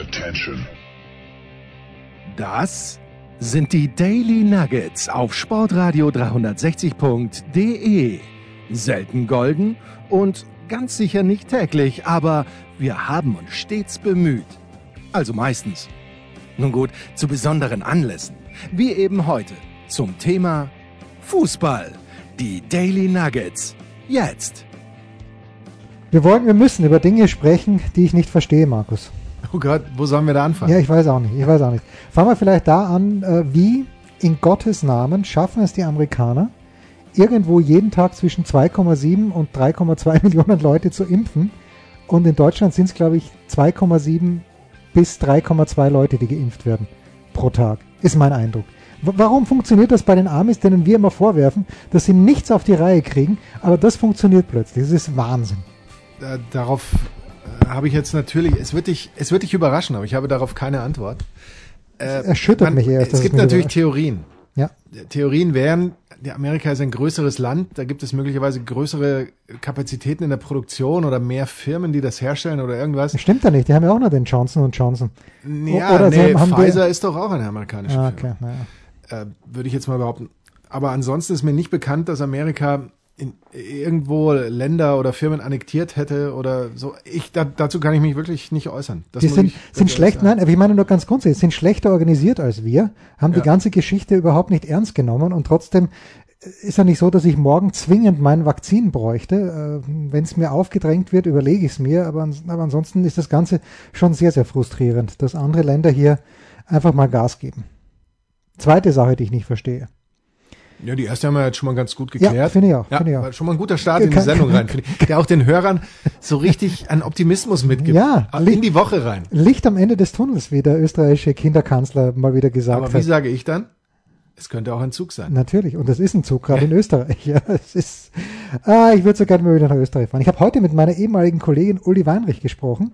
Attention. Das sind die Daily Nuggets auf Sportradio 360.de. Selten golden und ganz sicher nicht täglich, aber wir haben uns stets bemüht. Also meistens. Nun gut, zu besonderen Anlässen, wie eben heute zum Thema Fußball. Die Daily Nuggets. Jetzt. Wir wollen, wir müssen über Dinge sprechen, die ich nicht verstehe, Markus. Oh Gott, wo sollen wir da anfangen? Ja, ich weiß auch nicht. Ich weiß auch nicht. Fangen wir vielleicht da an, äh, wie in Gottes Namen schaffen es die Amerikaner, irgendwo jeden Tag zwischen 2,7 und 3,2 Millionen Leute zu impfen. Und in Deutschland sind es, glaube ich, 2,7 bis 3,2 Leute, die geimpft werden pro Tag. Ist mein Eindruck. Warum funktioniert das bei den Amis, denen wir immer vorwerfen, dass sie nichts auf die Reihe kriegen, aber das funktioniert plötzlich. Das ist Wahnsinn. Darauf habe ich jetzt natürlich, es wird, dich, es wird dich überraschen, aber ich habe darauf keine Antwort. Äh, erschüttert man, mich erst. Es gibt natürlich überrascht. Theorien. Ja. Theorien wären, Amerika ist ein größeres Land, da gibt es möglicherweise größere Kapazitäten in der Produktion oder mehr Firmen, die das herstellen oder irgendwas. Das stimmt ja nicht, die haben ja auch noch den Johnson Johnson. Ja, oder nee, haben, Pfizer ist doch auch eine amerikanische ah, okay, Firma. Naja. Äh, würde ich jetzt mal behaupten. Aber ansonsten ist mir nicht bekannt, dass Amerika in, irgendwo Länder oder Firmen annektiert hätte oder so. Ich, da, dazu kann ich mich wirklich nicht äußern. Das die sind, sind schlecht, nein, aber ich meine nur ganz grundsätzlich, sind schlechter organisiert als wir, haben ja. die ganze Geschichte überhaupt nicht ernst genommen und trotzdem ist ja nicht so, dass ich morgen zwingend mein Vakzin bräuchte. Äh, Wenn es mir aufgedrängt wird, überlege ich es mir, aber, aber ansonsten ist das Ganze schon sehr, sehr frustrierend, dass andere Länder hier einfach mal Gas geben. Zweite Sache, die ich nicht verstehe. Ja, die erste haben wir jetzt schon mal ganz gut geklärt. Ja, finde ich auch. Ja, find ich auch. schon mal ein guter Start in die Sendung rein, ich, der auch den Hörern so richtig an Optimismus mitgibt. Ja, in die Woche rein. Licht am Ende des Tunnels, wie der österreichische Kinderkanzler mal wieder gesagt hat. Aber wie sage ich dann? Es könnte auch ein Zug sein. Natürlich, und das ist ein Zug, gerade in Österreich. Ja, es ist, ah, ich würde so gerne mal wieder nach Österreich fahren. Ich habe heute mit meiner ehemaligen Kollegin Uli Weinrich gesprochen.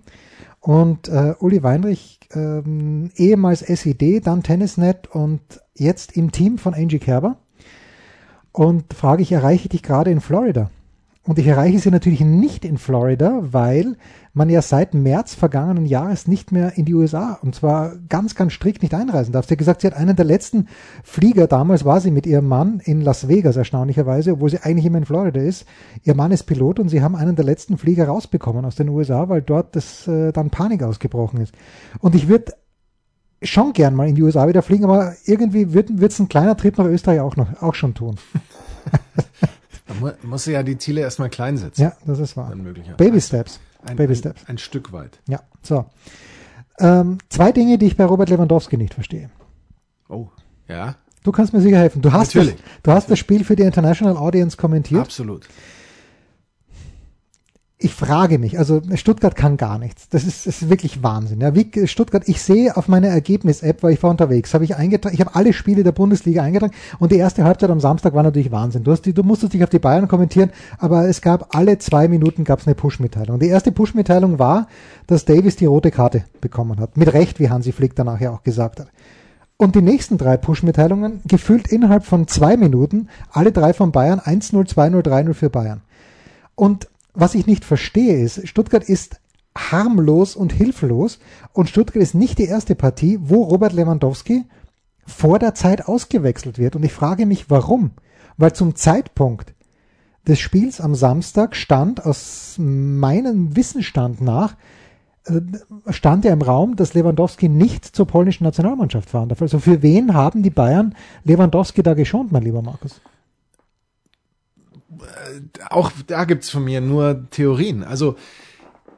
Und äh, Uli Weinrich, ähm, ehemals SED, dann Tennisnet und jetzt im Team von Angie Kerber und frage ich, erreiche ich dich gerade in Florida? Und ich erreiche sie natürlich nicht in Florida, weil man ja seit März vergangenen Jahres nicht mehr in die USA und zwar ganz, ganz strikt nicht einreisen darf. Sie hat gesagt, sie hat einen der letzten Flieger, damals war sie mit ihrem Mann in Las Vegas erstaunlicherweise, obwohl sie eigentlich immer in Florida ist. Ihr Mann ist Pilot und sie haben einen der letzten Flieger rausbekommen aus den USA, weil dort das äh, dann Panik ausgebrochen ist. Und ich würde schon gern mal in die USA wieder fliegen, aber irgendwie wird es ein kleiner Trip nach Österreich auch noch auch schon tun. Man muss ja die Ziele erstmal klein setzen. Ja, das ist wahr. Baby Steps. Ein, Baby ein, Steps. Ein Stück weit. Ja, so. Ähm, zwei Dinge, die ich bei Robert Lewandowski nicht verstehe. Oh, ja. Du kannst mir sicher helfen. Du hast, das, du hast das Spiel für die International Audience kommentiert. Absolut ich frage mich, also Stuttgart kann gar nichts. Das ist, das ist wirklich Wahnsinn. Ja, wie Stuttgart, ich sehe auf meiner Ergebnis-App, weil ich war unterwegs, habe ich eingetragen, ich habe alle Spiele der Bundesliga eingetragen und die erste Halbzeit am Samstag war natürlich Wahnsinn. Du, hast die, du musstest dich auf die Bayern kommentieren, aber es gab alle zwei Minuten gab es eine Push-Mitteilung. Die erste Push-Mitteilung war, dass Davis die rote Karte bekommen hat. Mit Recht, wie Hansi Flick danach ja auch gesagt hat. Und die nächsten drei Push-Mitteilungen, gefühlt innerhalb von zwei Minuten, alle drei von Bayern, 1-0, 2-0, 3-0 für Bayern. Und was ich nicht verstehe ist, Stuttgart ist harmlos und hilflos und Stuttgart ist nicht die erste Partie, wo Robert Lewandowski vor der Zeit ausgewechselt wird. Und ich frage mich, warum? Weil zum Zeitpunkt des Spiels am Samstag stand aus meinem Wissensstand nach, äh, stand ja im Raum, dass Lewandowski nicht zur polnischen Nationalmannschaft fahren darf. Also für wen haben die Bayern Lewandowski da geschont, mein lieber Markus? Äh, auch da gibt's von mir nur Theorien. Also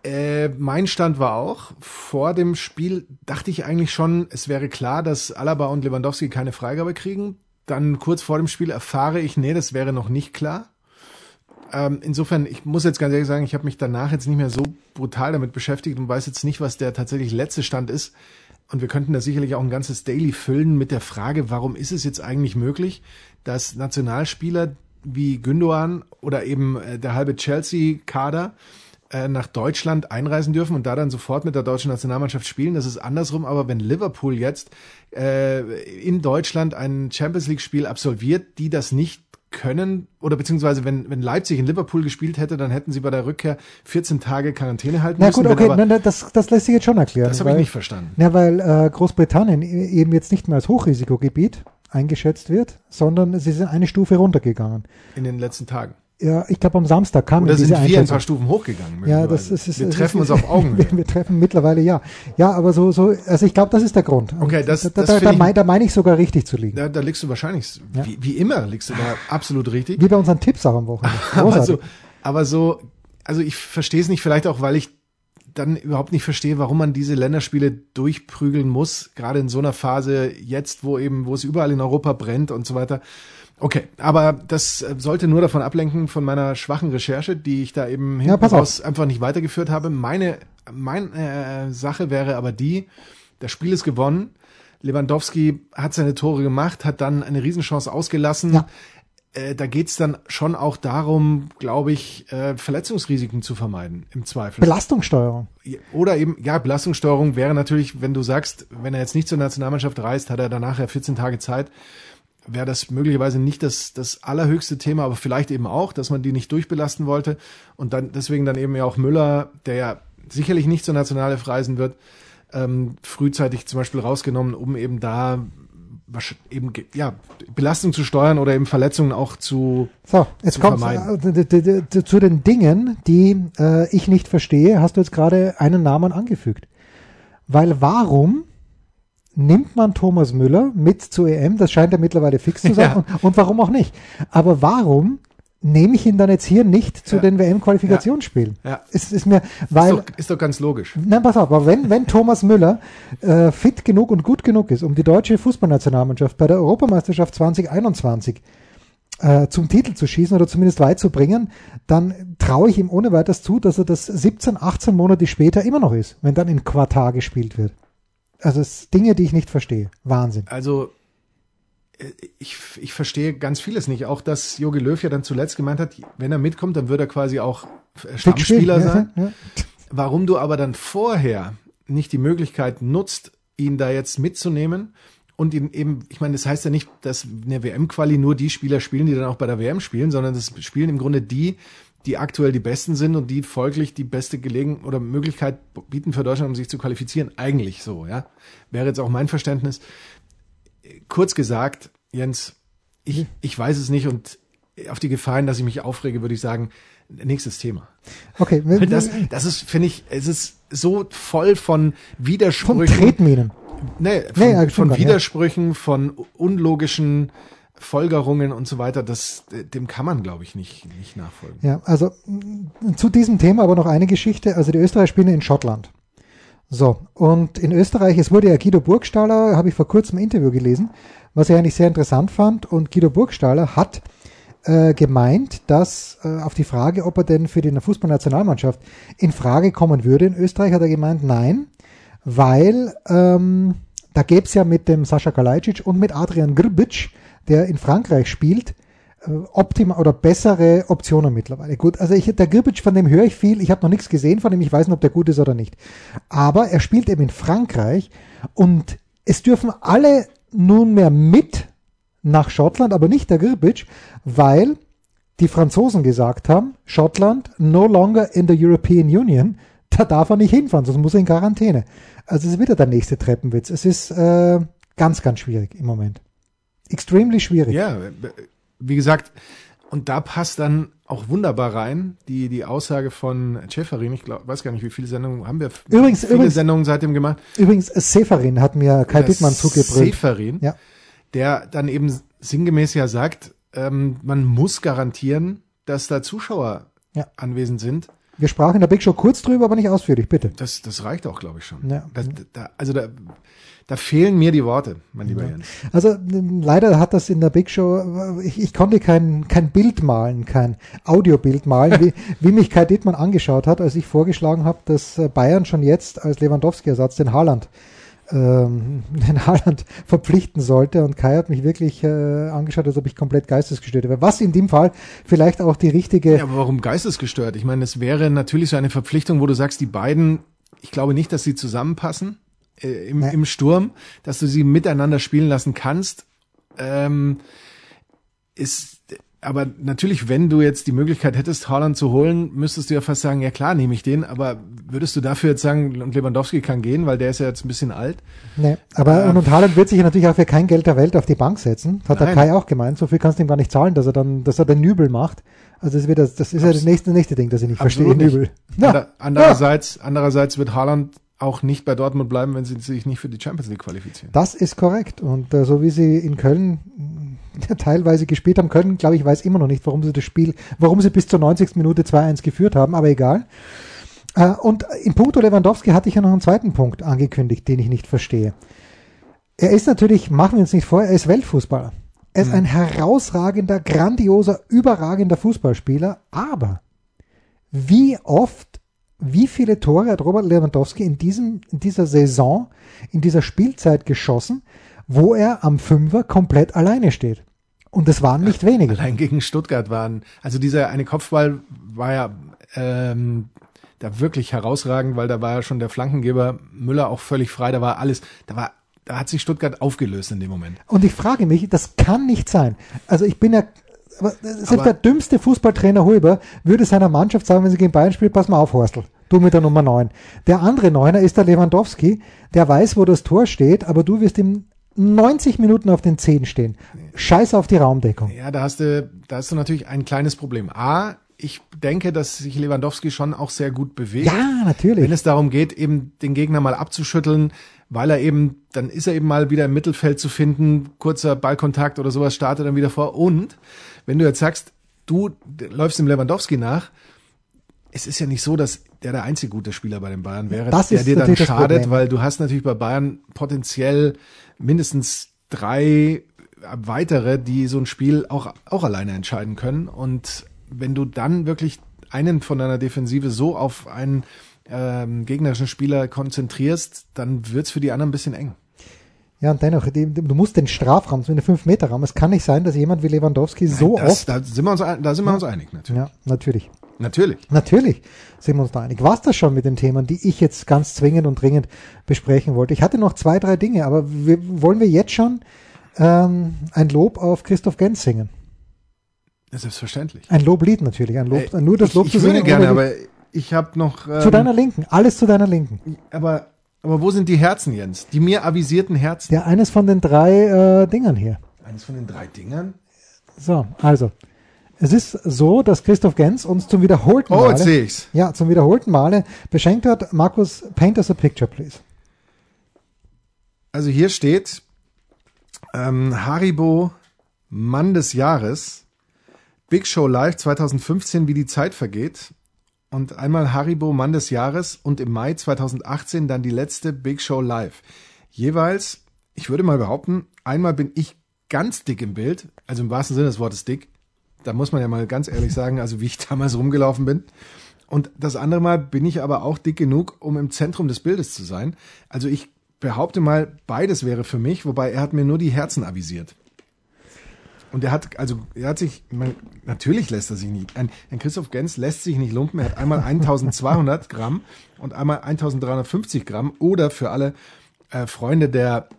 äh, mein Stand war auch, vor dem Spiel dachte ich eigentlich schon, es wäre klar, dass Alaba und Lewandowski keine Freigabe kriegen. Dann kurz vor dem Spiel erfahre ich, nee, das wäre noch nicht klar. Ähm, insofern, ich muss jetzt ganz ehrlich sagen, ich habe mich danach jetzt nicht mehr so brutal damit beschäftigt und weiß jetzt nicht, was der tatsächlich letzte Stand ist. Und wir könnten da sicherlich auch ein ganzes Daily füllen mit der Frage, warum ist es jetzt eigentlich möglich, dass Nationalspieler, wie Gündogan oder eben äh, der halbe Chelsea-Kader äh, nach Deutschland einreisen dürfen und da dann sofort mit der deutschen Nationalmannschaft spielen. Das ist andersrum, aber wenn Liverpool jetzt äh, in Deutschland ein Champions League-Spiel absolviert, die das nicht können oder beziehungsweise wenn, wenn Leipzig in Liverpool gespielt hätte, dann hätten sie bei der Rückkehr 14 Tage Quarantäne halten Na müssen. gut, Wenn okay, aber, na, na, das, das lässt sich jetzt schon erklären. das habe ich nicht verstanden. Ja, weil äh, Großbritannien e- eben jetzt nicht mehr als Hochrisikogebiet eingeschätzt wird, sondern sie sind eine Stufe runtergegangen. In den letzten Tagen. Ja, ich glaube am Samstag kam Oder diese sind wir ein paar Stufen hochgegangen? Ja, das ist, ist wir treffen ist, uns auf Augenhöhe. Wir, wir treffen mittlerweile ja. Ja, aber so, so, also ich glaube, das ist der Grund. Und Okay, das- da, das da, da, ich- mein, da meine ich sogar richtig zu liegen. Da, da liegst du wahrscheinlich, Ja. wie, wie immer, liegst du da absolut richtig. Wie bei unseren Tipps auch am Wochenende. aber so, aber so, also ich verstehe es nicht, vielleicht auch, weil ich dann überhaupt nicht verstehe, warum man diese Länderspiele durchprügeln muss, gerade in so einer Phase jetzt, wo eben, wo es überall in Europa brennt und so weiter. Okay, aber das äh, sollte nur davon ablenken von meiner schwachen Recherche, die ich da eben raus einfach nicht weitergeführt habe. Meine, meine äh, Sache wäre aber die, das Spiel ist gewonnen. Lewandowski hat seine Tore gemacht, hat dann eine Riesenchance ausgelassen. Ja. Äh, da geht's dann schon auch darum, glaube ich, äh, Verletzungsrisiken zu vermeiden, im Zweifel. Belastungssteuerung. Oder eben, ja, Belastungssteuerung wäre natürlich, wenn du sagst, wenn er jetzt nicht zur Nationalmannschaft reist, hat er danach ja 14 Tage Zeit, wäre das möglicherweise nicht das, das allerhöchste Thema, aber vielleicht eben auch, dass man die nicht durchbelasten wollte und dann deswegen dann eben ja auch Müller, der ja sicherlich nicht zur Nationalelf reisen wird, ähm, frühzeitig zum Beispiel rausgenommen, um eben da eben ja Belastung zu steuern oder eben Verletzungen auch zu So, jetzt Zu kommt äh, zu den Dingen, die äh, ich nicht verstehe, hast du jetzt gerade einen Namen angefügt. Weil warum nimmt man Thomas Müller mit zur EM? Das scheint ja mittlerweile fix zu sein. Ja. Und, und warum auch nicht? Aber warum nehme ich ihn dann jetzt hier nicht zu Ja. den WM-Qualifikationsspielen? Ja. Es ist mir, weil, ist, doch, ist doch ganz logisch. Nein, pass auf, aber wenn, wenn Thomas Müller äh, fit genug und gut genug ist, um die deutsche Fußballnationalmannschaft bei der Europameisterschaft 2021 äh, zum Titel zu schießen oder zumindest weit zu bringen, dann traue ich ihm ohne weiteres zu, dass er das 17, 18 Monate später immer noch ist, wenn dann in Quartar gespielt wird. Also es Dinge, die ich nicht verstehe. Wahnsinn. Also ich, ich verstehe ganz vieles nicht. Auch dass Jogi Löw ja dann zuletzt gemeint hat, wenn er mitkommt, dann wird er quasi auch äh, Stammspieler sein. Ja, ja. Warum du aber dann vorher nicht die Möglichkeit nutzt, ihn da jetzt mitzunehmen und ihn eben, ich meine, das heißt ja nicht, dass eine WM-Quali nur die Spieler spielen, die dann auch bei der WM spielen, sondern das spielen im Grunde die, die aktuell die Besten sind und die folglich die beste Gelegen oder Möglichkeit bieten für Deutschland, um sich zu qualifizieren. Eigentlich so, ja. Wäre jetzt auch mein Verständnis. Kurz gesagt, Jens, ich, ich weiß es nicht und auf die Gefahren, dass ich mich aufrege, würde ich sagen, nächstes Thema. Okay, Weil Das, das ist, finde ich, es ist so voll von von Widersprüchen. Tretminen. Nee, von, Nee, ja, von nicht, ja. Widersprüchen, von unlogischen Folgerungen und so weiter. Das, dem kann man, glaube ich, nicht, nicht nachfolgen. Ja, also zu diesem Thema aber noch eine Geschichte. Also die Österreicher spielen in Schottland. So, und in Österreich, es wurde ja Guido Burgstaller, habe ich vor kurzem ein Interview gelesen, was ich eigentlich sehr interessant fand. Und Guido Burgstaller hat äh, gemeint, dass äh, auf die Frage, ob er denn für die Fußballnationalmannschaft in Frage kommen würde in Österreich, hat er gemeint, nein, weil ähm, da gäbe es ja mit dem Sascha Kalajdzic und mit Adrian Grbic, der in Frankreich spielt, optimal oder bessere Optionen mittlerweile. Gut, also ich, der Grbic, von dem höre ich viel. Ich habe noch nichts gesehen von ihm. Ich weiß nicht, ob der gut ist oder nicht. Aber er spielt eben in Frankreich und es dürfen alle nunmehr mit nach Schottland, aber nicht der Grbic, weil die Franzosen gesagt haben, Schottland no longer in the European Union, da darf er nicht hinfahren, sonst muss er in Quarantäne. Also es ist wieder der nächste Treppenwitz. Es ist äh, ganz, ganz schwierig im Moment. Extremely schwierig. Ja, wie gesagt, und da passt dann auch wunderbar rein die, die Aussage von Schäferin. Ich glaub, weiß gar nicht, wie viele Sendungen haben wir. Übrigens- viele übrigens- Sendungen seitdem gemacht. Übrigens, Seferin hat mir Kai Der Dittmann zugebrüllt. Seferin, Ja. der dann eben sinngemäß ja sagt, ähm, man muss garantieren, dass da Zuschauer Ja. anwesend sind. Wir sprachen in der Big Show kurz drüber, aber nicht ausführlich, bitte. Das, das reicht auch, glaube ich, schon. Ja. Da, da, also da, da fehlen mir die Worte, mein lieber Jens. Also ähm, leider hat das in der Big Show, äh, ich, ich konnte kein, kein Bild malen, kein Audiobild malen, wie, wie mich Kai Dittmann angeschaut hat, als ich vorgeschlagen habe, dass äh, Bayern schon jetzt als Lewandowski-Ersatz den Haaland ähm, den Haaland verpflichten sollte und Kai hat mich wirklich äh, angeschaut, als ob ich komplett geistesgestört wäre. Was in dem Fall vielleicht auch die richtige Ja, aber warum geistesgestört? Ich meine, es wäre natürlich so eine Verpflichtung, wo du sagst, die beiden, ich glaube nicht, dass sie zusammenpassen äh, im, im Sturm, dass du sie miteinander spielen lassen kannst, ähm, ist aber natürlich, wenn du jetzt die Möglichkeit hättest, Haaland zu holen, müsstest du ja fast sagen, ja klar, nehme ich den, aber würdest du dafür jetzt sagen, Lewandowski kann gehen, weil der ist ja jetzt ein bisschen alt? Nee, aber äh, und, und Haaland wird sich natürlich auch für kein Geld der Welt auf die Bank setzen. Hat Nein. der Kai auch gemeint. So viel kannst du ihm gar nicht zahlen, dass er dann, dass er den Nübel macht. Also das, wird das, das ist Abs ja das nächste, nächste Ding, das ich nicht verstehe. Nübel. Ja. Andererseits, andererseits wird Haaland auch nicht bei Dortmund bleiben, wenn sie sich nicht für die Champions League qualifizieren. Das ist korrekt. Und äh, so wie sie in Köln teilweise gespielt haben können, glaube ich, weiß immer noch nicht, warum sie das Spiel, warum sie bis zur 90. Minute 2-1 geführt haben, aber egal. Äh, und in puncto Lewandowski hatte ich ja noch einen zweiten Punkt angekündigt, den ich nicht verstehe. Er ist natürlich, machen wir uns nicht vor, er ist Weltfußballer. Er ist mhm. ein herausragender, grandioser, überragender Fußballspieler, aber wie oft, wie viele Tore hat Robert Lewandowski in diesem, in dieser Saison, in dieser Spielzeit geschossen, wo er am Fünfer komplett alleine steht? Und es waren nicht wenige. Allein gegen Stuttgart waren, also dieser eine Kopfball war ja ähm, da wirklich herausragend, weil da war ja schon der Flankengeber Müller auch völlig frei, da war alles, da war da hat sich Stuttgart aufgelöst in dem Moment. Und ich frage mich, das kann nicht sein. Also ich bin ja selbst aber der dümmste Fußballtrainer Huber würde seiner Mannschaft sagen, wenn sie gegen Bayern spielt, pass mal auf, Horstel. Du mit der Nummer 9. Der andere Neuner ist der Lewandowski, der weiß, wo das Tor steht, aber du wirst ihm 90 Minuten auf den Zehen stehen. Scheiß auf die Raumdeckung. Ja, da hast du, da hast du natürlich ein kleines Problem. A, ich denke, dass sich Lewandowski schon auch sehr gut bewegt. Ja, natürlich. Wenn es darum geht, eben den Gegner mal abzuschütteln, weil er eben, dann ist er eben mal wieder im Mittelfeld zu finden, kurzer Ballkontakt oder sowas startet dann wieder vor. Und wenn du jetzt sagst, du läufst dem Lewandowski nach, es ist ja nicht so, dass der der einzige gute Spieler bei den Bayern wäre, das der dir dann schadet, weil du hast natürlich bei Bayern potenziell mindestens drei weitere, die so ein Spiel auch, auch alleine entscheiden können. Und wenn du dann wirklich einen von deiner Defensive so auf einen ähm, gegnerischen Spieler konzentrierst, dann wird's für die anderen ein bisschen eng. Ja, und dennoch, du musst den Strafraum, so eine 5-Meter-Raum. Es kann nicht sein, dass jemand wie Lewandowski Nein, so das, oft. Da sind wir uns, da sind wir uns einig, natürlich. Ja, natürlich. Natürlich. Natürlich sind wir uns da einig. War's das schon mit den Themen, die ich jetzt ganz zwingend und dringend besprechen wollte? Ich hatte noch zwei, drei Dinge, aber wir, wollen wir jetzt schon ähm, ein Lob auf Christoph Gens singen? Selbstverständlich. Ein Loblied natürlich, ein Lob, äh, nur das Lob ich, ich zu singen. Ich würde gerne, aber ich habe noch. Ähm, zu deiner Linken, alles zu deiner Linken. Aber, aber wo sind die Herzen, Jens? Die mir avisierten Herzen? Ja, eines von den drei äh, Dingern hier. Eines von den drei Dingern? So, also. Es ist so, dass Christoph Gens uns zum wiederholten oh, Male, jetzt sehe ich's. ja, zum wiederholten Male beschenkt hat. Markus, paint us a picture, please. Also hier steht ähm, Haribo Mann des Jahres, Big Show Live 2015, wie die Zeit vergeht und einmal Haribo Mann des Jahres und im Mai 2018 dann die letzte Big Show Live. Jeweils, ich würde mal behaupten, einmal bin ich ganz dick im Bild, also im wahrsten Sinne des Wortes dick. Da muss man ja mal ganz ehrlich sagen, also wie ich damals rumgelaufen bin. Und das andere Mal bin ich aber auch dick genug, um im Zentrum des Bildes zu sein. Also ich behaupte mal, beides wäre für mich, wobei er hat mir nur die Herzen avisiert. Und er hat, also, er hat sich, man, natürlich lässt er sich nicht, ein, ein Christoph Gens lässt sich nicht lumpen. Er hat einmal 1200 Gramm und einmal 1350 Gramm oder für alle äh, Freunde der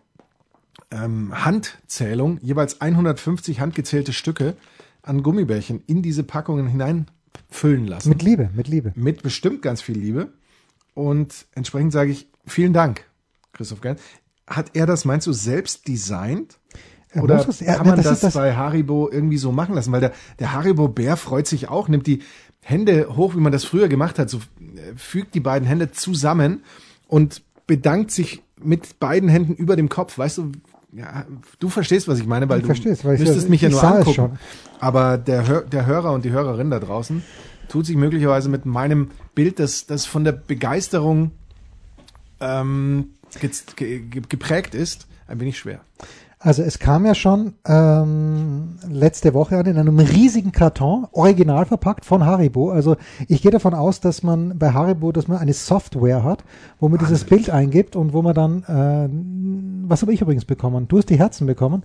ähm, Handzählung jeweils 150 handgezählte Stücke an Gummibärchen in diese Packungen hineinfüllen lassen. Mit Liebe, mit Liebe. Mit bestimmt ganz viel Liebe. Und entsprechend sage ich, vielen Dank, Christoph Gens. Hat er das, meinst du, selbst designt? Er Oder es, er, kann man das, das, bei Haribo irgendwie so machen lassen? Weil der, der Haribo-Bär freut sich auch, nimmt die Hände hoch, wie man das früher gemacht hat, so äh, fügt die beiden Hände zusammen und bedankt sich mit beiden Händen über dem Kopf. Weißt du, ja, du verstehst, was ich meine, weil ich du weil müsstest ja, mich ja nur angucken. Aber der, der Hörer und die Hörerin da draußen tut sich möglicherweise mit meinem Bild, das, das von der Begeisterung ähm, geprägt ist, ein wenig schwer. Also es kam ja schon ähm, letzte Woche an in einem riesigen Karton, original verpackt von Haribo. Also ich gehe davon aus, dass man bei Haribo, dass man eine Software hat, wo man dieses Bild eingibt und wo man dann, äh, was habe ich übrigens bekommen? Du hast die Herzen bekommen.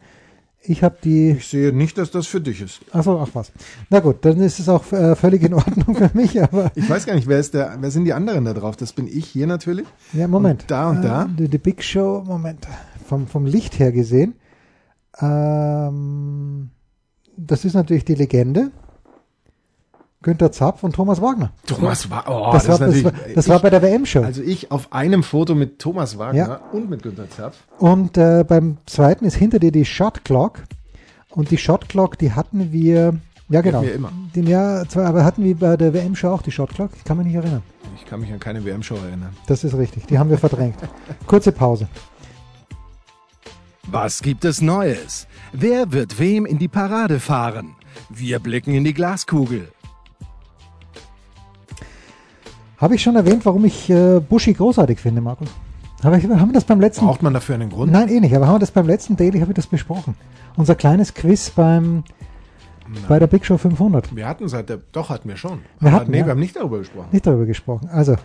Ich habe die. Ich sehe nicht, dass das für dich ist. Achso, ach was. Na gut, dann ist es auch äh, völlig in Ordnung für mich. Aber ich weiß gar nicht, wer ist der, wer sind die anderen da drauf? Das bin ich hier natürlich. Ja, Moment. Und da und da. Äh, Big Show, Moment. Vom, vom Licht her gesehen ähm, das ist natürlich die Legende. Günter Zapf und Thomas Wagner. Thomas Wagner, oh, das, war, das, war, das war bei der WM-Show. Also ich auf einem Foto mit Thomas Wagner ja. und mit Günter Zapf. Und äh, beim zweiten ist hinter dir die Shot Clock. Und die Shot Clock, die hatten wir, ja genau. Wir immer. Den, ja, zwar, aber hatten wir bei der WM-Show auch die Shot Clock? Ich kann mich nicht erinnern. Ich kann mich an keine WM-Show erinnern. Das ist richtig, die haben wir verdrängt. Kurze Pause. Was gibt es Neues? Wer wird wem in die Parade fahren? Wir blicken in die Glaskugel. Habe ich schon erwähnt, warum ich äh, Buschi großartig finde, Markus? Aber haben wir das beim letzten. Braucht man dafür einen Grund? Nein, eh nicht. Aber haben wir das beim letzten Daily, habe ich das besprochen. Unser kleines Quiz beim Nein. bei der Big Show 500. Wir hatten seit der, doch hatten wir schon. Wir hatten, nee, ja. wir haben nicht darüber gesprochen. Nicht darüber gesprochen. Also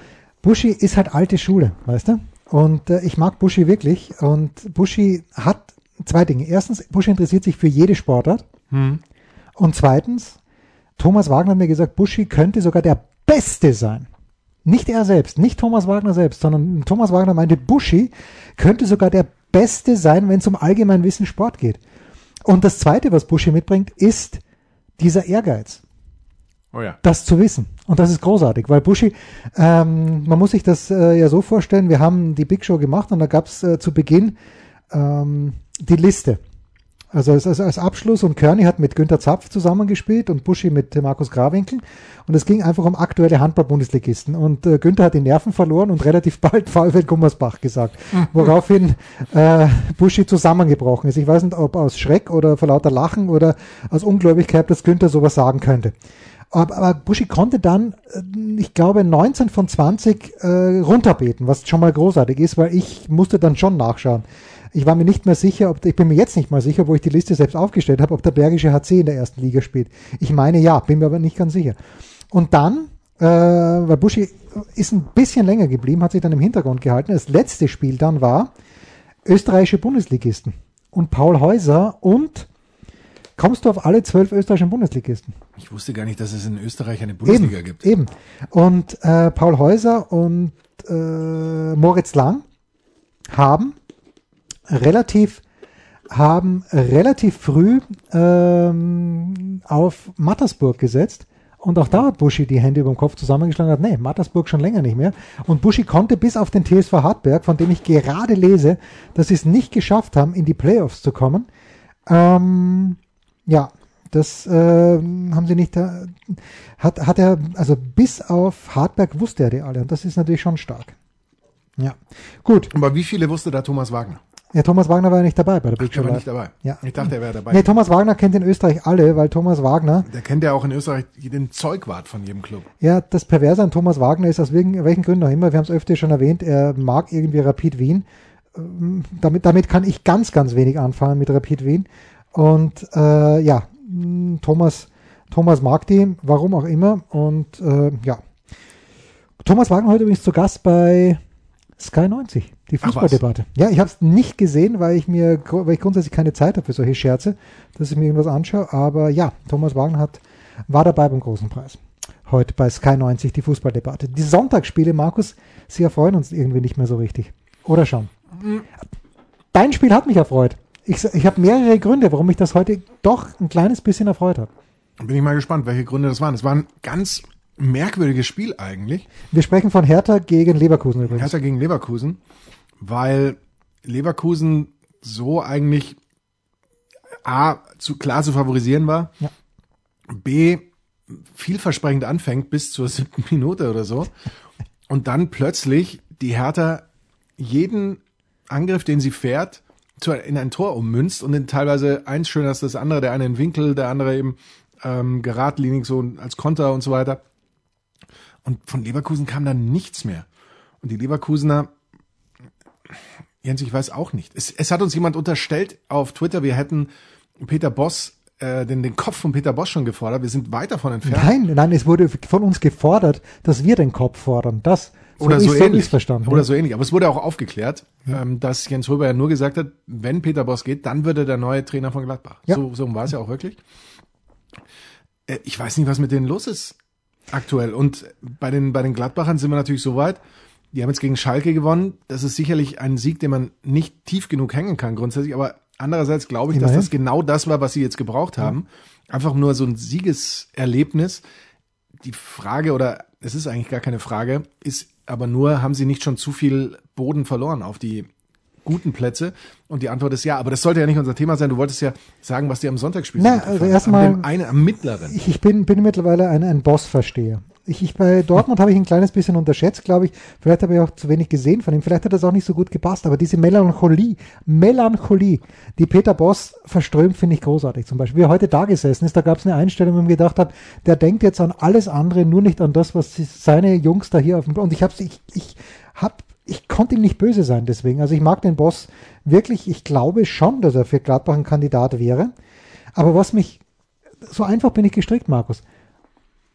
Buschi ist halt alte Schule, weißt du? Und äh, ich mag Buschi wirklich. Und Buschi hat zwei Dinge. Erstens, Buschi interessiert sich für jede Sportart. Hm. Und zweitens, Thomas Wagner hat mir gesagt, Buschi könnte sogar der Beste sein. Nicht er selbst, nicht Thomas Wagner selbst, sondern Thomas Wagner meinte, Buschi könnte sogar der Beste sein, wenn es um Allgemeinwissen Sport geht. Und das Zweite, was Buschi mitbringt, ist dieser Ehrgeiz. Oh ja. Das zu wissen. Und das ist großartig, weil Buschi, ähm, man muss sich das äh, ja so vorstellen, wir haben die Big Show gemacht und da gab es äh, zu Beginn ähm, die Liste. Also als, als Abschluss und Körny hat mit Günter Zapf zusammengespielt und Buschi mit Markus Grawinkel. Und es ging einfach um aktuelle Handball-Bundesligisten. Und äh, Günther hat die Nerven verloren und relativ bald VfL Gummersbach gesagt. Woraufhin äh, Buschi zusammengebrochen ist. Ich weiß nicht, ob aus Schreck oder vor lauter Lachen oder aus Ungläubigkeit, dass Günther sowas sagen könnte. Aber, aber Buschi konnte dann, äh, ich glaube, 19 von 20 äh, runterbeten, was schon mal großartig ist, weil ich musste dann schon nachschauen. Ich war mir nicht mehr sicher, ob, ich bin mir jetzt nicht mal sicher, wo ich die Liste selbst aufgestellt habe, ob der Bergische HC in der ersten Liga spielt. Ich meine ja, bin mir aber nicht ganz sicher. Und dann, äh, weil Buschi ist ein bisschen länger geblieben, hat sich dann im Hintergrund gehalten. Das letzte Spiel dann war österreichische Bundesligisten. Und Paul Häuser und kommst du auf alle zwölf österreichischen Bundesligisten. Ich wusste gar nicht, dass es in Österreich eine Bundesliga eben, gibt. Eben. Und äh, Paul Häuser und äh, Moritz Lang haben relativ haben relativ früh ähm, auf Mattersburg gesetzt. Und auch da hat Buschi die Hände über dem Kopf zusammengeschlagen und hat, nee, Mattersburg schon länger nicht mehr. Und Buschi konnte bis auf den TSV Hartberg, von dem ich gerade lese, dass sie es nicht geschafft haben, in die Playoffs zu kommen. Ähm, ja, das äh, haben sie nicht, äh, hat, hat er, also bis auf Hartberg wusste er die alle und das ist natürlich schon stark. Ja, gut. Aber wie viele wusste da Thomas Wagner? Ja, Thomas Wagner war ja nicht dabei bei der Big Show war nicht dabei. Ja. Ich dachte, er wäre dabei. Nee, Thomas Wagner kennt in Österreich alle, weil Thomas Wagner, Der kennt ja auch in Österreich den Zeugwart von jedem Club. ja, das Perverse an Thomas Wagner ist aus welchen, welchen Gründen auch immer, wir haben es öfter schon erwähnt, er mag irgendwie Rapid Wien. Ähm, Damit, damit kann ich ganz, ganz wenig anfangen mit Rapid Wien. Und äh, ja, Thomas, Thomas mag die, warum auch immer. Und äh, ja. Thomas Wagner heute übrigens zu Gast bei Sky 90, die. Fußballdebatte. Ja, ich habe es nicht gesehen, weil ich mir, weil ich grundsätzlich keine Zeit habe für solche Scherze, dass ich mir irgendwas anschaue. Aber ja, Thomas Wagner hat, war dabei beim großen Preis. Heute bei Sky 90, die Fußballdebatte. Die Sonntagsspiele, Markus, sie erfreuen uns irgendwie nicht mehr so richtig. Oder schon? Dein Spiel hat mich erfreut. Ich, ich habe mehrere Gründe, warum mich das heute doch ein kleines bisschen erfreut hat. Bin ich mal gespannt, welche Gründe das waren. Es war ein ganz merkwürdiges Spiel eigentlich. Wir sprechen von Hertha gegen Leverkusen übrigens. Hertha gegen Leverkusen, weil Leverkusen so eigentlich A, zu klar zu favorisieren war, Ja. B, vielversprechend anfängt bis zur siebten Minute oder so und dann plötzlich die Hertha jeden Angriff, den sie fährt, in ein Tor ummünzt und dann teilweise eins schöner als das andere, der eine in Winkel, der andere eben ähm, geradlinig so als Konter und so weiter. Und von Leverkusen kam dann nichts mehr. Und die Leverkusener, Jens, ich weiß auch nicht. Es, es hat uns jemand unterstellt auf Twitter, wir hätten Peter Boss, äh, den, den Kopf von Peter Boss schon gefordert. Wir sind weit davon entfernt. Nein, nein, es wurde von uns gefordert, dass wir den Kopf fordern. Das Oder so hab ähnlich. verstanden. Oder so ähnlich. Aber es wurde auch aufgeklärt, ähm, dass Jens Röber ja nur gesagt hat, wenn Peter Boss geht, dann wird er der neue Trainer von Gladbach. Ja. So, so war es ja auch wirklich. Äh, ich weiß nicht, was mit denen los ist aktuell. Und bei den, bei den Gladbachern sind wir natürlich so weit. Die haben jetzt gegen Schalke gewonnen. Das ist sicherlich ein Sieg, den man nicht tief genug hängen kann grundsätzlich. Aber Andererseits glaube ich, dass das genau das war, was sie jetzt gebraucht haben. Einfach nur so ein Siegeserlebnis. Die Frage, oder es ist eigentlich gar keine Frage, ist aber nur, haben sie nicht schon zu viel Boden verloren auf die guten Plätze? Und die Antwort ist ja, aber das sollte ja nicht unser Thema sein. Du wolltest ja sagen, was dir am Sonntagsspiel Na, also erstmal, am, am mittleren. Ich, ich bin, bin mittlerweile ein, ein Boss-Versteher. Ich, ich, bei Dortmund habe ich ein kleines bisschen unterschätzt, glaube ich. Vielleicht habe ich auch zu wenig gesehen von ihm. Vielleicht hat das auch nicht so gut gepasst. Aber diese Melancholie, Melancholie, die Peter Boss verströmt, finde ich großartig. Zum Beispiel, wie er heute da gesessen ist, da gab es eine Einstellung, wo man gedacht hat, der denkt jetzt an alles andere, nur nicht an das, was seine Jungs da hier auf dem Und ich habe ich, ich hab, ich konnte ihm nicht böse sein deswegen. Also ich mag den Boss wirklich. Ich glaube schon, dass er für Gladbach ein Kandidat wäre. Aber was mich, so einfach bin ich gestrickt, Markus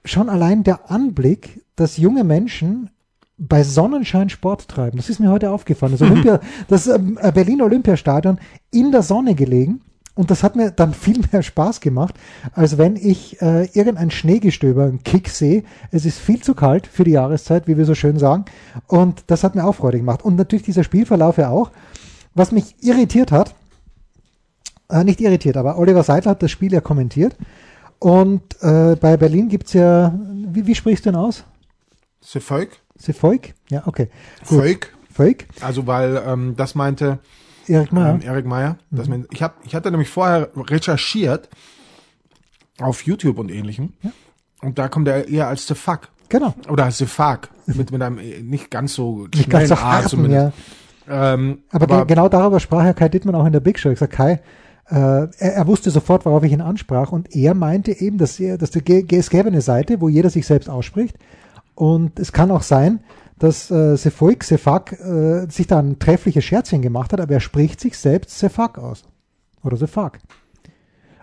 schon allein der Anblick, dass junge Menschen bei Sonnenschein Sport treiben, das ist mir heute aufgefallen. Das, Olympia, das ähm, äh, Berlin Olympiastadion in der Sonne gelegen. Und das hat mir dann viel mehr Spaß gemacht, als wenn ich äh, irgendein Schneegestöber, einen Kick sehe. Es ist viel zu kalt für die Jahreszeit, wie wir so schön sagen. Und das hat mir auch Freude gemacht. Und natürlich dieser Spielverlauf ja auch. Was mich irritiert hat, äh, nicht irritiert, aber Oliver Seidler hat das Spiel ja kommentiert. Und äh, bei Berlin gibt es ja, wie, wie sprichst du denn aus? Sefolk. Sefolk? Ja, okay. Volk. Volk. Also weil ähm, das meinte Erik Meyer. Ähm, Erik Meyer. Das mhm. ich, hab, ich hatte nämlich vorher recherchiert auf YouTube und ähnlichem. Ja. Und da kommt er eher als Fuck. Genau. Oder Fuck. mit, mit einem äh, nicht ganz so nicht ganz so harten, zumindest. Ja. Ähm, aber, aber genau darüber sprach ja Kai Dittmann auch in der Big Show. Ich sag, Kai, er, er, wusste sofort, worauf ich ihn ansprach und er meinte eben, dass, er, dass es gäbe eine Seite, wo jeder sich selbst ausspricht und es kann auch sein, dass äh, Sefoik, Sefak äh, sich da ein treffliches Scherzchen gemacht hat, aber er spricht sich selbst Sefak aus. Oder Sefak.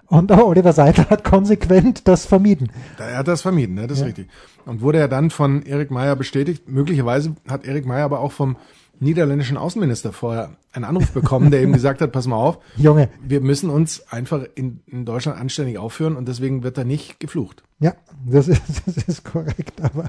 Und auch Oliver Seidler hat konsequent das vermieden. Er hat das vermieden, ne? das ist ja. richtig. Und wurde er dann von Erik Meyer bestätigt. Möglicherweise hat Erik Meyer aber auch vom niederländischen Außenminister vorher einen Anruf bekommen, der eben gesagt hat, pass mal auf, Junge, wir müssen uns einfach in, in Deutschland anständig aufführen und deswegen wird da nicht geflucht. Ja, das ist, das ist korrekt. Aber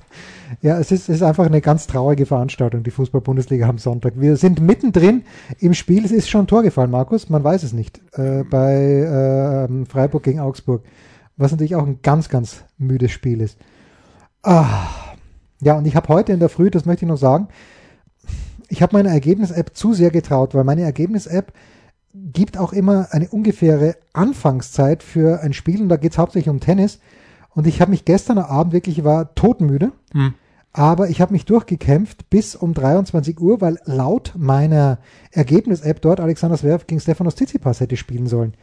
ja, es ist, es ist einfach eine ganz traurige Veranstaltung, die Fußball-Bundesliga am Sonntag. Wir sind mittendrin im Spiel. Es ist schon ein Tor gefallen, Markus. Man weiß es nicht. Äh, bei äh, Freiburg gegen Augsburg. Was natürlich auch ein ganz, ganz müdes Spiel ist. Ah. Ja, und ich habe heute in der Früh, das möchte ich noch sagen, ich habe meiner Ergebnis-App zu sehr getraut, weil meine Ergebnis-App gibt auch immer eine ungefähre Anfangszeit für ein Spiel und da geht es hauptsächlich um Tennis. Und ich habe mich gestern Abend wirklich, ich war todmüde, hm. aber ich habe mich durchgekämpft bis um 23 Uhr, weil laut meiner Ergebnis-App dort Alexander Zverev gegen Stefanos Tsitsipas hätte spielen sollen.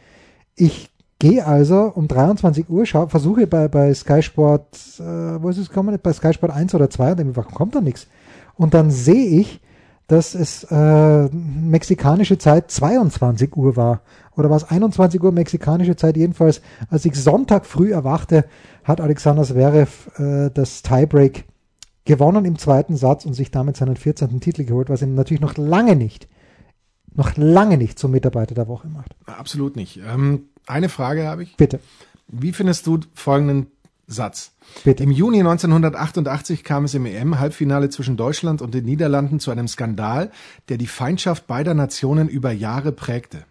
Ich gehe also um 23 Uhr, schau, versuche bei, bei Sky Sport, äh, wo ist es gekommen, bei Sky Sport 1 oder 2 und dann kommt da nichts. Und dann sehe ich, dass es äh, mexikanische Zeit 22 Uhr war. Oder war es 21 Uhr mexikanische Zeit? Jedenfalls, als ich Sonntag früh erwachte, hat Alexander Zverev äh, das Tiebreak gewonnen im zweiten Satz und sich damit seinen 14. Titel geholt, was ihn natürlich noch lange nicht, noch lange nicht zum Mitarbeiter der Woche macht. Absolut nicht. Ähm, eine Frage habe ich. Bitte. Wie findest du folgenden Satz. Bitte. Im Juni 1988 kam es im EM-Halbfinale zwischen Deutschland und den Niederlanden zu einem Skandal, der die Feindschaft beider Nationen über Jahre prägte.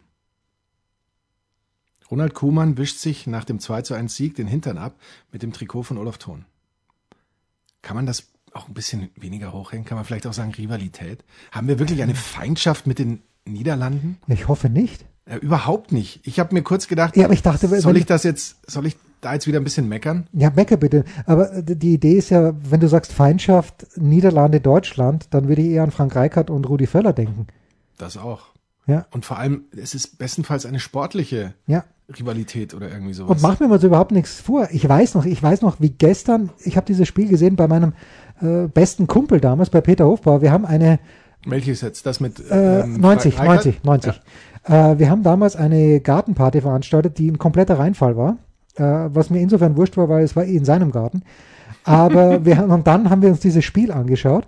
Ronald Kuhmann wischt sich nach dem 2 zu 1 Sieg den Hintern ab mit dem Trikot von Olaf Thon. Kann man das auch ein bisschen weniger hochhängen? Kann man vielleicht auch sagen Rivalität? Haben wir wirklich eine Feindschaft mit den Niederlanden? Ich hoffe nicht. Ja, überhaupt nicht. Ich habe mir kurz gedacht, ja, aber ich dachte, soll ich das jetzt, soll ich da jetzt wieder ein bisschen meckern? Ja, mecker bitte. Aber die Idee ist ja, wenn du sagst Feindschaft Niederlande, Deutschland, dann würde ich eher an Frank Reichert und Rudi Völler denken. Das auch. Ja. Und vor allem, es ist bestenfalls eine sportliche ja. Rivalität oder irgendwie sowas. Und mach mir mal so überhaupt nichts vor. Ich weiß noch, ich weiß noch, wie gestern, ich habe dieses Spiel gesehen bei meinem äh, besten Kumpel damals, bei Peter Hofbauer. Wir haben eine welches jetzt? Das mit äh, ähm, 90, 90, 90. Ja. Äh, wir haben damals eine Gartenparty veranstaltet, die ein kompletter Reinfall war äh, was mir insofern wurscht war, weil es war eh in seinem Garten. Aber wir haben, und dann haben wir uns dieses Spiel angeschaut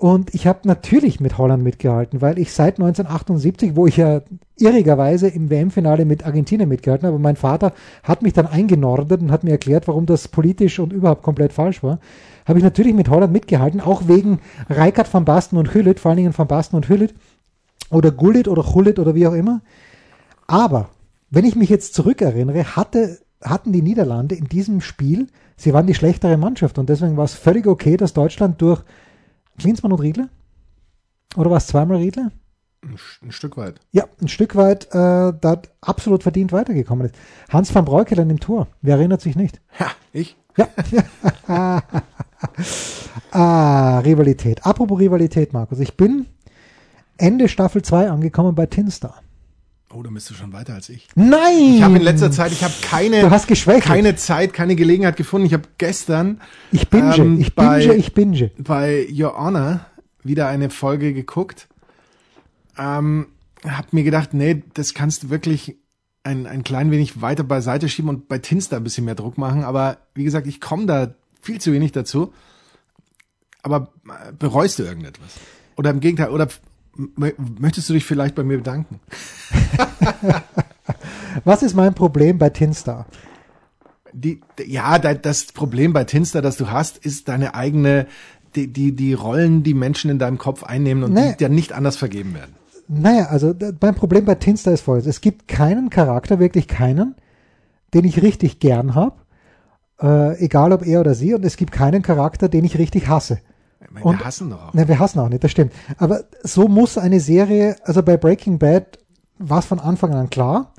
und ich habe natürlich mit Holland mitgehalten, weil ich seit 1978, wo ich ja irrigerweise im WM-Finale mit Argentinien mitgehalten habe, mein Vater hat mich dann eingenordet und hat mir erklärt, warum das politisch und überhaupt komplett falsch war, habe ich natürlich mit Holland mitgehalten, auch wegen Reikert van Basten und Hüllet, vor allen Dingen van Basten und Hüllet oder Gullit oder Gullit oder wie auch immer. Aber wenn ich mich jetzt zurückerinnere, hatte, hatten die Niederlande in diesem Spiel, sie waren die schlechtere Mannschaft und deswegen war es völlig okay, dass Deutschland durch Klinsmann und Riedle oder war es zweimal Riedle? Ein, Stück weit. Ja, ein Stück weit äh, da absolut verdient weitergekommen ist. Hans van Breukelen im Tor. Wer erinnert sich nicht? Ja, ich. Ja. ah, Rivalität. Apropos Rivalität, Markus. Ich bin Ende Staffel 2 angekommen bei Tinstar. Oh, da bist du schon weiter als ich. Nein! Ich habe in letzter Zeit, ich habe keine, du hast geschwächt. keine Zeit, keine Gelegenheit gefunden. Ich habe gestern ich binge, ähm, ich binge, bei, ich binge. bei Your Honor wieder eine Folge geguckt. Ähm, hab mir gedacht, nee, das kannst du wirklich ein, ein klein wenig weiter beiseite schieben und bei Tinster ein bisschen mehr Druck machen. Aber wie gesagt, ich komme da viel zu wenig dazu. Aber äh, bereust du irgendetwas? Oder im Gegenteil, oder möchtest du dich vielleicht bei mir bedanken? Was ist mein Problem bei Tinstar? Die, ja, das Problem bei Tinstar, das du hast, ist deine eigene, die, die, die Rollen, die Menschen in deinem Kopf einnehmen und nee. die ja nicht anders vergeben werden. Naja, also mein Problem bei Tinstar ist folgendes. Es gibt keinen Charakter, wirklich keinen, den ich richtig gern habe, äh, egal ob er oder sie, und es gibt keinen Charakter, den ich richtig hasse. Meine, und, wir hassen doch auch. Nein, wir hassen auch nicht, das stimmt. Aber so muss eine Serie, also bei Breaking Bad war es von Anfang an klar.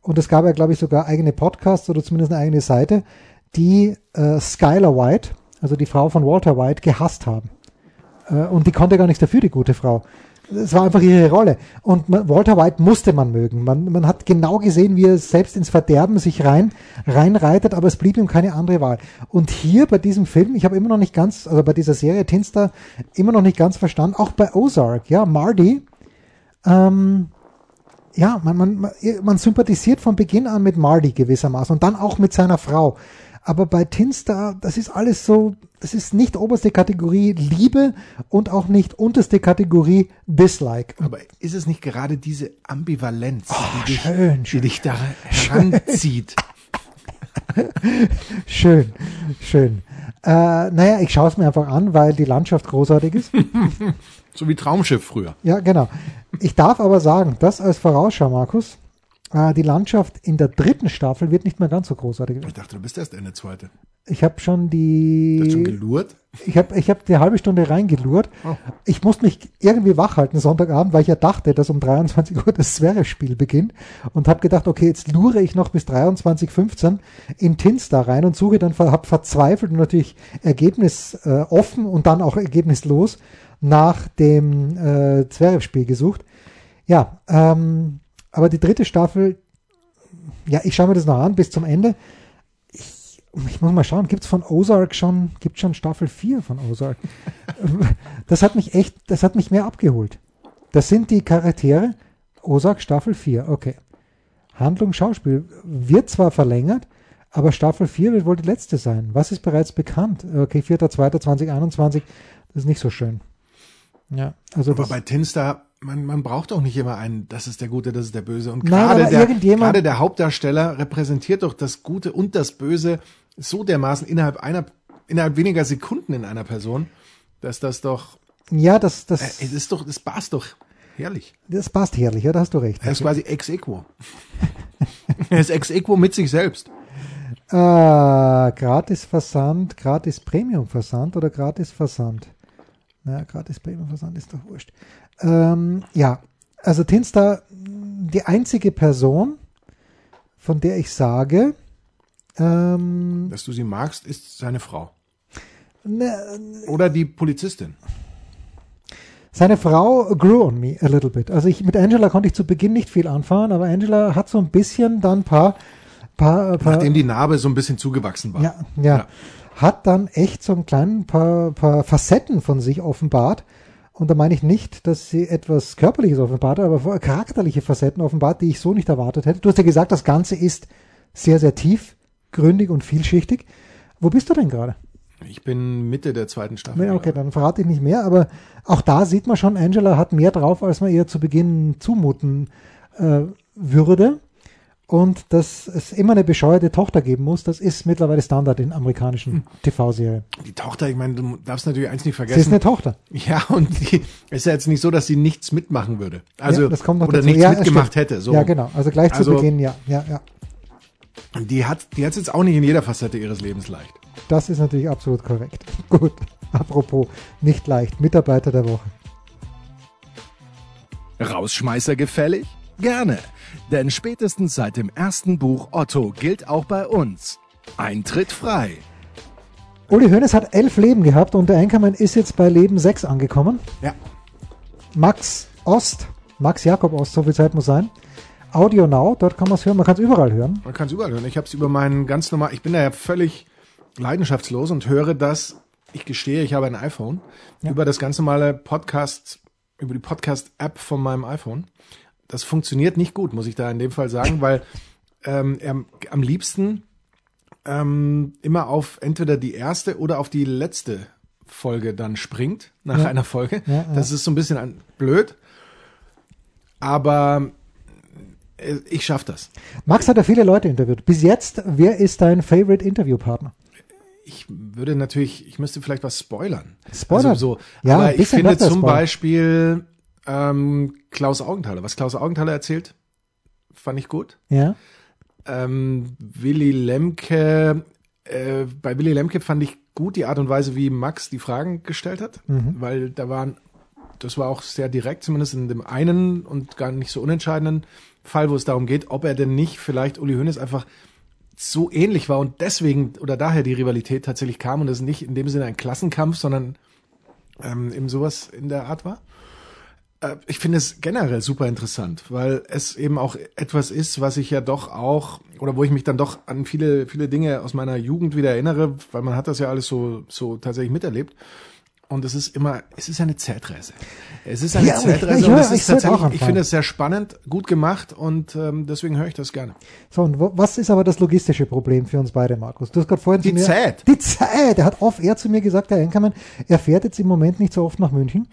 Und es gab ja, glaube ich, sogar eigene Podcasts oder zumindest eine eigene Seite, die äh, Skylar White, also die Frau von Walter White, gehasst haben. Äh, und die konnte gar nichts dafür, die gute Frau es war einfach ihre Rolle. Und Walter White musste man mögen. Man, man hat genau gesehen, wie er selbst ins Verderben sich rein reinreitet, aber es blieb ihm keine andere Wahl. Und hier bei diesem Film, ich habe immer noch nicht ganz, also bei dieser Serie Tinster immer noch nicht ganz verstanden, auch bei Ozark, ja, Marty, ähm, ja, man, man, man sympathisiert von Beginn an mit Marty gewissermaßen und dann auch mit seiner Frau. Aber bei Tinstar, das ist alles so, das ist nicht oberste Kategorie Liebe und auch nicht unterste Kategorie Dislike. Aber ist es nicht gerade diese Ambivalenz, oh, die, dich, schön, die dich da heranzieht? schön, schön. Äh, naja, ich schaue es mir einfach an, weil die Landschaft großartig ist. so wie Traumschiff früher. Ja, genau. Ich darf aber sagen, das als Vorausschau, Markus, die Landschaft in der dritten Staffel wird nicht mehr ganz so großartig. Ich dachte, du bist erst Ende zweite. Ich habe schon die. Du hast schon gelurrt? Ich habe ich hab die halbe Stunde reingelurrt. Oh. Ich musste mich irgendwie wach halten Sonntagabend, weil ich ja dachte, dass um 23 Uhr das Zwerge-Spiel beginnt und habe gedacht, okay, jetzt lure ich noch bis 23.15 in Tinstar rein und suche dann, habe verzweifelt und natürlich Ergebnis äh, offen und dann auch ergebnislos nach dem äh, Zwerge-Spiel gesucht. Ja, ähm, aber die dritte Staffel, ja, ich schaue mir das noch an bis zum Ende. Ich, ich muss mal schauen, gibt es von Ozark schon, gibt schon Staffel 4 von Ozark? das hat mich echt, das hat mich mehr abgeholt. Das sind die Charaktere. Ozark Staffel 4, okay. Handlung, Schauspiel wird zwar verlängert, aber Staffel 4 wird wohl die letzte sein. Was ist bereits bekannt? Okay, 4.2.2021, das ist nicht so schön. Ja, also aber bei Tinstar man, man braucht doch nicht immer einen, das ist der Gute, das ist der Böse. Und gerade der, gerade der Hauptdarsteller repräsentiert doch das Gute und das Böse so dermaßen innerhalb einer, innerhalb weniger Sekunden in einer Person, dass das doch. Ja, das, das. Äh, es ist doch, das passt doch herrlich. Das passt herrlich, ja, da hast du recht. Er ist quasi ex equo. er ist ex equo mit sich selbst. Äh, gratis Versand, gratis Premium Versand oder gratis Versand? Na, gratis Premium Versand ist doch wurscht. Ähm, ja, also Tinstar, die einzige Person, von der ich sage, ähm, dass du sie magst, ist seine Frau. Ne, Oder die Polizistin. Seine Frau grew on me a little bit. Also ich, mit Angela konnte ich zu Beginn nicht viel anfahren, aber Angela hat so ein bisschen dann ein paar, paar, paar Nachdem die Narbe so ein bisschen zugewachsen war. Ja, ja. ja. Hat dann echt so ein kleinen paar, paar Facetten von sich offenbart, und da meine ich nicht, dass sie etwas Körperliches offenbart, aber charakterliche Facetten offenbart, die ich so nicht erwartet hätte. Du hast ja gesagt, das Ganze ist sehr, sehr tief, gründig und vielschichtig. Wo bist du denn gerade? Ich bin Mitte der zweiten Staffel. Okay, dann verrate ich nicht mehr, aber auch da sieht man schon, Angela hat mehr drauf, als man ihr zu Beginn zumuten äh, würde. Und dass es immer eine bescheuerte Tochter geben muss, das ist mittlerweile Standard in amerikanischen Hm. TV-Serien. Die Tochter, ich meine, du darfst natürlich eins nicht Sie ist vergessen. eine Tochter. Ja, und die es ist ja jetzt nicht so, dass sie nichts mitmachen würde. Also, ja, das kommt noch oder dazu. nichts ja, mitgemacht hätte. So. Ja, genau. Also gleich zu Also- Beginn, ja, ja, ja. Die hat die hat's jetzt auch nicht in jeder Facette ihres Lebens leicht. Das ist natürlich absolut korrekt. Gut. Apropos, nicht leicht. Mitarbeiter der Woche. Rausschmeißer gefällig? Gerne, denn spätestens seit dem ersten Buch Otto gilt auch bei uns. Eintritt frei. Uli Hoeneß hat elf Leben gehabt und der Einkommen ist jetzt bei Leben sechs angekommen. Ja. Max Ost, Max Jakob Ost, so viel Zeit muss sein. Audio Now, dort kann man es hören, man kann es überall hören. Man kann es überall hören. Ich habe es über meinen ganz normal, ich bin da ja völlig leidenschaftslos und höre das, ich gestehe, ich habe ein iPhone, über das ganz normale Podcast, über die Podcast-App von meinem iPhone. Das funktioniert nicht gut, muss ich da in dem Fall sagen, weil ähm, er am liebsten ähm, immer auf entweder die erste oder auf die letzte Folge dann springt nach Ja. einer Folge. Ja, ja. Das ist so ein bisschen blöd, aber äh, ich schaffe das. Max hat ja viele Leute interviewt. Bis jetzt, wer ist dein Favorite Interviewpartner? Ich würde natürlich, ich müsste vielleicht was spoilern. Spoilern? Also so, Ja, aber ich finde zum. Beispiel ähm, Klaus Augenthaler. Was Klaus Augenthaler erzählt, fand ich gut. Ja. Ähm, Willy Lemke, äh, bei Willy Lemke fand ich gut die Art und Weise, wie Max die Fragen gestellt hat, Mhm. weil da waren, das war auch sehr direkt, zumindest in dem einen und gar nicht so unentscheidenden Fall, wo es darum geht, ob er denn nicht vielleicht Uli Hoeneß einfach so ähnlich war und deswegen oder daher die Rivalität tatsächlich kam und es nicht in dem Sinne ein Klassenkampf, sondern ähm, eben sowas in der Art war. Äh, ich finde es generell super interessant, weil es eben auch etwas ist, was ich ja doch auch, oder wo ich mich dann doch an viele, viele Dinge aus meiner Jugend wieder erinnere, weil man hat das ja alles so, so tatsächlich miterlebt. Und es ist immer, es ist eine Zeitreise. Es ist eine Ja, ich- Zeitreise ich und höre- es ich ist tatsächlich, ich finde es sehr spannend, gut gemacht und ähm, deswegen höre ich das gerne. So, und wo- was ist aber das logistische Problem für uns beide, Markus? Du hast gerade vorhin Die zu mir... Zeit. Die Zeit! Er hat off-air zu mir gesagt, Herr Enkermann, er fährt jetzt im Moment nicht so oft nach München.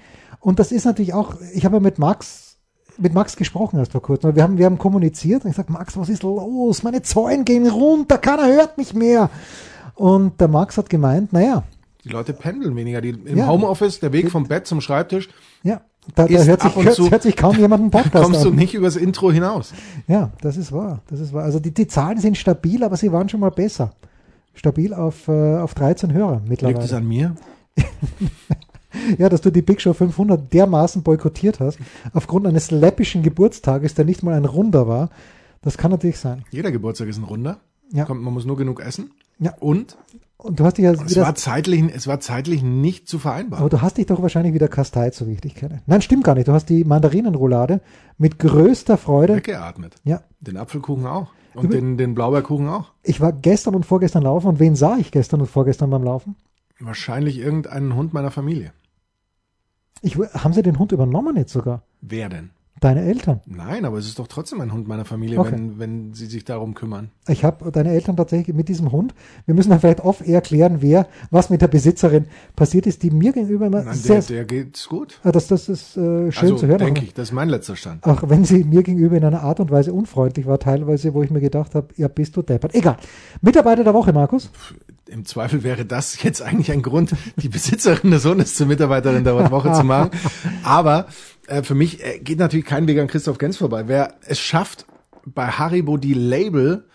Und das ist natürlich auch, ich habe ja mit Max, mit Max gesprochen erst vor kurzem. Wir haben, wir haben kommuniziert und ich sage, Max, was ist los? Meine Zäune gehen runter, keiner hört mich mehr. Und der Max hat gemeint, naja, Die Leute pendeln weniger. Die, Im Ja. Homeoffice, der Weg vom Bett zum Schreibtisch, ja, da, da hört, sich, hört, zu- hört sich kaum jemand einen Podcast kommst du an. nicht übers Intro hinaus. Ja, das ist wahr. Das ist wahr. Also die, die Zahlen sind stabil, aber sie waren schon mal besser. Stabil auf, äh, auf 13 Hörer mittlerweile. Liegt es an mir? Ja, dass du die Big Show 500 dermaßen boykottiert hast, aufgrund eines läppischen Geburtstages, der nicht mal ein Runder war. Das kann natürlich sein. Jeder Geburtstag ist ein Runder. Ja. Kommt, man muss nur genug essen. Ja. Und Und du hast dich ja es wieder, war zeitlich, es war zeitlich nicht zu vereinbaren. aber du hast dich doch wahrscheinlich wieder kasteit, so wie ich dich kenne. Nein, stimmt gar nicht. Du hast die Mandarinenroulade mit größter Freude. Weggeatmet. Ja, Den Apfelkuchen auch. Und den, den Blaubeerkuchen auch. ich war gestern und vorgestern laufen und wen sah ich gestern und vorgestern beim Laufen? Wahrscheinlich irgendeinen Hund meiner Familie. Ich, haben sie den Hund übernommen jetzt sogar? Wer denn? Deine Eltern. Nein, aber es ist doch trotzdem ein Hund meiner Familie, Okay. wenn, wenn sie sich darum kümmern. Ich habe deine Eltern tatsächlich mit diesem Hund. Wir müssen dann vielleicht off erklären, wer, was mit der Besitzerin passiert ist, die mir gegenüber immer Nein, sehr, der, der geht's gut. Ah, das, das ist äh, schön also, zu hören. denke ich, das ist mein letzter Stand. auch wenn sie mir gegenüber in einer Art und Weise unfreundlich war, teilweise, wo ich mir gedacht habe, ja, bist du deppert. Egal. Mitarbeiter der Woche, Markus. Im Zweifel wäre das jetzt eigentlich ein Grund, die Besitzerin des Hundes zur Mitarbeiterin der Woche zu machen. Aber äh, für mich äh, geht natürlich kein Weg an Christoph Gens vorbei. Wer es schafft, bei Haribo die Label,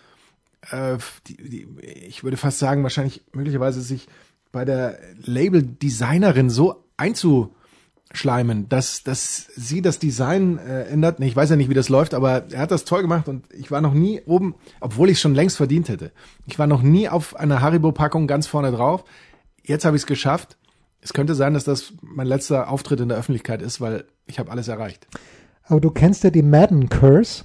äh, die, die, ich würde fast sagen, wahrscheinlich möglicherweise sich bei der Label-Designerin so einzuschleimen, dass, dass sie das Design äh, ändert. Ich weiß ja nicht, wie das läuft, aber er hat das toll gemacht und ich war noch nie oben, obwohl ich es schon längst verdient hätte. Ich war noch nie auf einer Haribo-Packung ganz vorne drauf. Jetzt habe ich es geschafft. Es könnte sein, dass das mein letzter Auftritt in der Öffentlichkeit ist, weil ich habe alles erreicht. Aber du kennst ja die Madden Curse.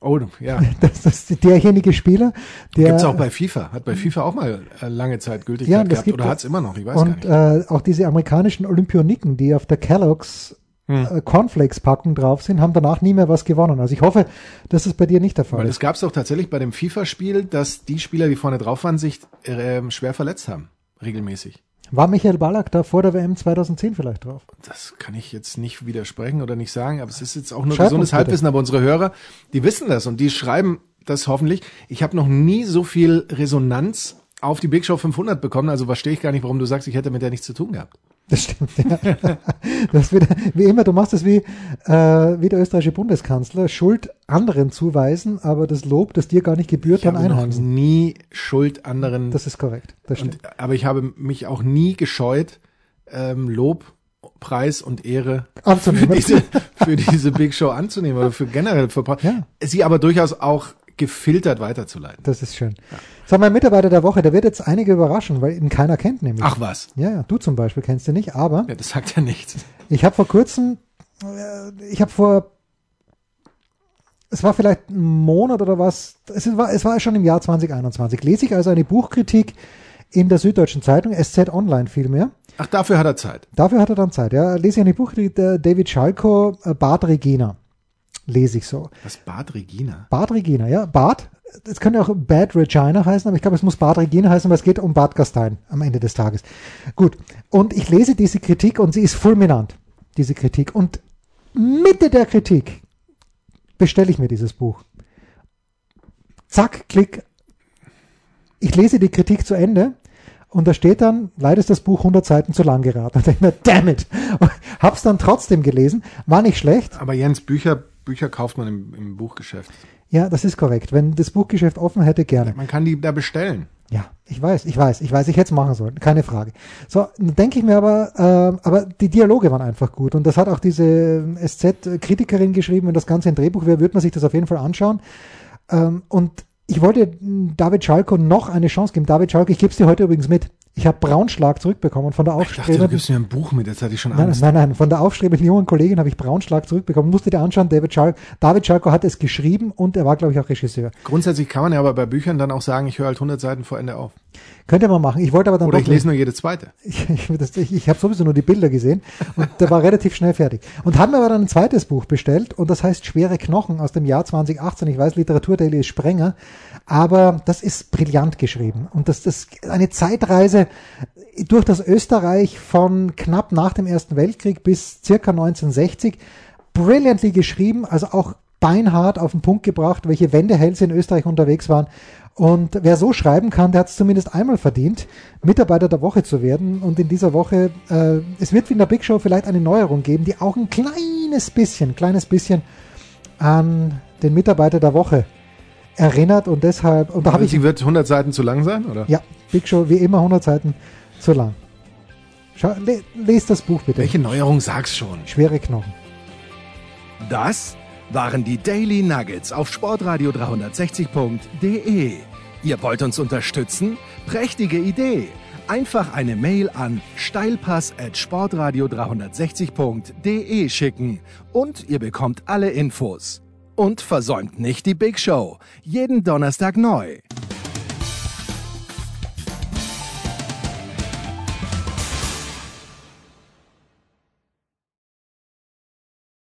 Oh, ja. Das ist derjenige Spieler, der. Gibt's auch bei FIFA. Hat bei FIFA auch mal äh, lange Zeit Gültigkeit Ja, das gehabt. gibt Oder es. hat's immer noch, ich weiß und gar nicht. äh, auch diese amerikanischen Olympioniken, die auf der Kellogg's Hm. äh, Cornflakes-Packung drauf sind, haben danach nie mehr was gewonnen. Also ich hoffe, dass es bei dir nicht der Fall Weil ist. es gab's doch tatsächlich bei dem FIFA-Spiel, dass die Spieler, die vorne drauf waren, sich äh, schwer verletzt haben. Regelmäßig. War Michael Ballack da vor der WM 2010 vielleicht drauf? Das kann ich jetzt nicht widersprechen oder nicht sagen, aber es ist jetzt auch nur Schreib gesundes. Halbwissen, aber unsere Hörer, die wissen das und die schreiben das hoffentlich. Ich habe noch nie so viel Resonanz auf die Big Show 500 bekommen, also verstehe ich gar nicht, warum du sagst, ich hätte mit der nichts zu tun gehabt. Das stimmt, ja. Das wieder, wie immer, du machst es wie, äh, wie der österreichische Bundeskanzler, Schuld anderen zuweisen, aber das Lob, das dir gar nicht gebührt, Ich dann habe noch einheimsen. nie Schuld anderen. Das ist korrekt. Das stimmt. und, aber ich habe mich auch nie gescheut, ähm, Lob, Preis und Ehre für diese, für diese Big Show anzunehmen oder für generell für Ja. sie aber durchaus auch gefiltert weiterzuleiten. Das ist schön. Sag mal, Mitarbeiter der Woche, der wird jetzt einige überraschen, weil ihn keiner kennt nämlich. Ach was. Ja, ja, du zum Beispiel kennst ihn nicht, aber Ja, das sagt ja nichts. ich habe vor kurzem, äh, ich habe vor, es war vielleicht ein Monat oder was, es war, es war schon im Jahr 2021, lese ich also eine Buchkritik in der Süddeutschen Zeitung, SZ Online vielmehr. Ach, dafür hat er Zeit. Dafür hat er dann Zeit. Ja, lese ich eine Buchkritik der David Schalko, äh, Bad Regina. Lese ich so. Das Bad Regina. Bad Regina, ja. Bad, es könnte auch Bad Regina heißen, aber ich glaube, es muss Bad Regina heißen, weil es geht um Bad Gastein am Ende des Tages. Gut. Und ich lese diese Kritik und sie ist fulminant, diese Kritik. Und Mitte der Kritik bestelle ich mir dieses Buch. Zack, klick. Ich lese die Kritik zu Ende und da steht dann, leider ist das Buch 100 Seiten zu lang geraten. Und ich mir, damn it. Hab's dann trotzdem gelesen. War nicht schlecht. Aber Jens, Bücher, Bücher kauft man im, im Buchgeschäft. Ja, das ist korrekt. Wenn das Buchgeschäft offen hätte, gerne. Man kann die da bestellen. Ja, ich weiß, ich weiß, ich weiß, ich hätte es machen sollen, keine Frage. So, dann denke ich mir aber, äh, aber die Dialoge waren einfach gut und das hat auch diese SZ-Kritikerin geschrieben, wenn das Ganze ein Drehbuch wäre, würde man sich das auf jeden Fall anschauen. Ähm, und ich wollte David Schalko noch eine Chance geben. David Schalko, ich gebe es dir heute übrigens mit. Ich habe Braunschlag zurückbekommen von der Ich dachte, du aufstrebenden, gibst mir ein Buch mit, jetzt hatte ich schon nein, Angst. nein, nein, von der aufstrebenden jungen Kollegin habe ich Braunschlag zurückbekommen. Musste dir anschauen, David Schalko, David Schalko hat es geschrieben und er war, glaube ich, auch Regisseur. Grundsätzlich kann man ja aber bei Büchern dann auch sagen, ich höre halt 100 Seiten vor Ende auf. Könnte man machen. Ich wollte aber dann Oder ich lese nur jede zweite. Ich, ich, ich, ich habe sowieso nur die Bilder gesehen und der war relativ schnell fertig. Und haben mir aber dann ein zweites Buch bestellt und das heißt Schwere Knochen aus dem Jahr 2018. Ich weiß, Literaturdaily ist Sprenger, aber das ist brillant geschrieben. Und das das ist eine Zeitreise durch das Österreich von knapp nach dem Ersten Weltkrieg bis circa 1960. Brilliantly geschrieben, also auch beinhart auf den Punkt gebracht, welche Wendehälse in Österreich unterwegs waren. Und wer so schreiben kann, der hat es zumindest einmal verdient, Mitarbeiter der Woche zu werden. Und in dieser Woche, äh, es wird wie in der Big Show vielleicht eine Neuerung geben, die auch ein kleines bisschen, kleines bisschen an den Mitarbeiter der Woche erinnert. Und deshalb, und da habe ich, Sie wird 100 Seiten zu lang sein, oder? ja, Big Show wie immer 100 Seiten zu lang. Schau, le, lest das Buch bitte. Welche Neuerung sag's schon? Schwere Knochen. Das waren die Daily Nuggets auf sportradio 360.de. Ihr wollt uns unterstützen? Prächtige Idee! Einfach eine Mail an steilpass at sportradio 360.de schicken und ihr bekommt alle Infos. Und versäumt nicht die Big Show. Jeden Donnerstag neu.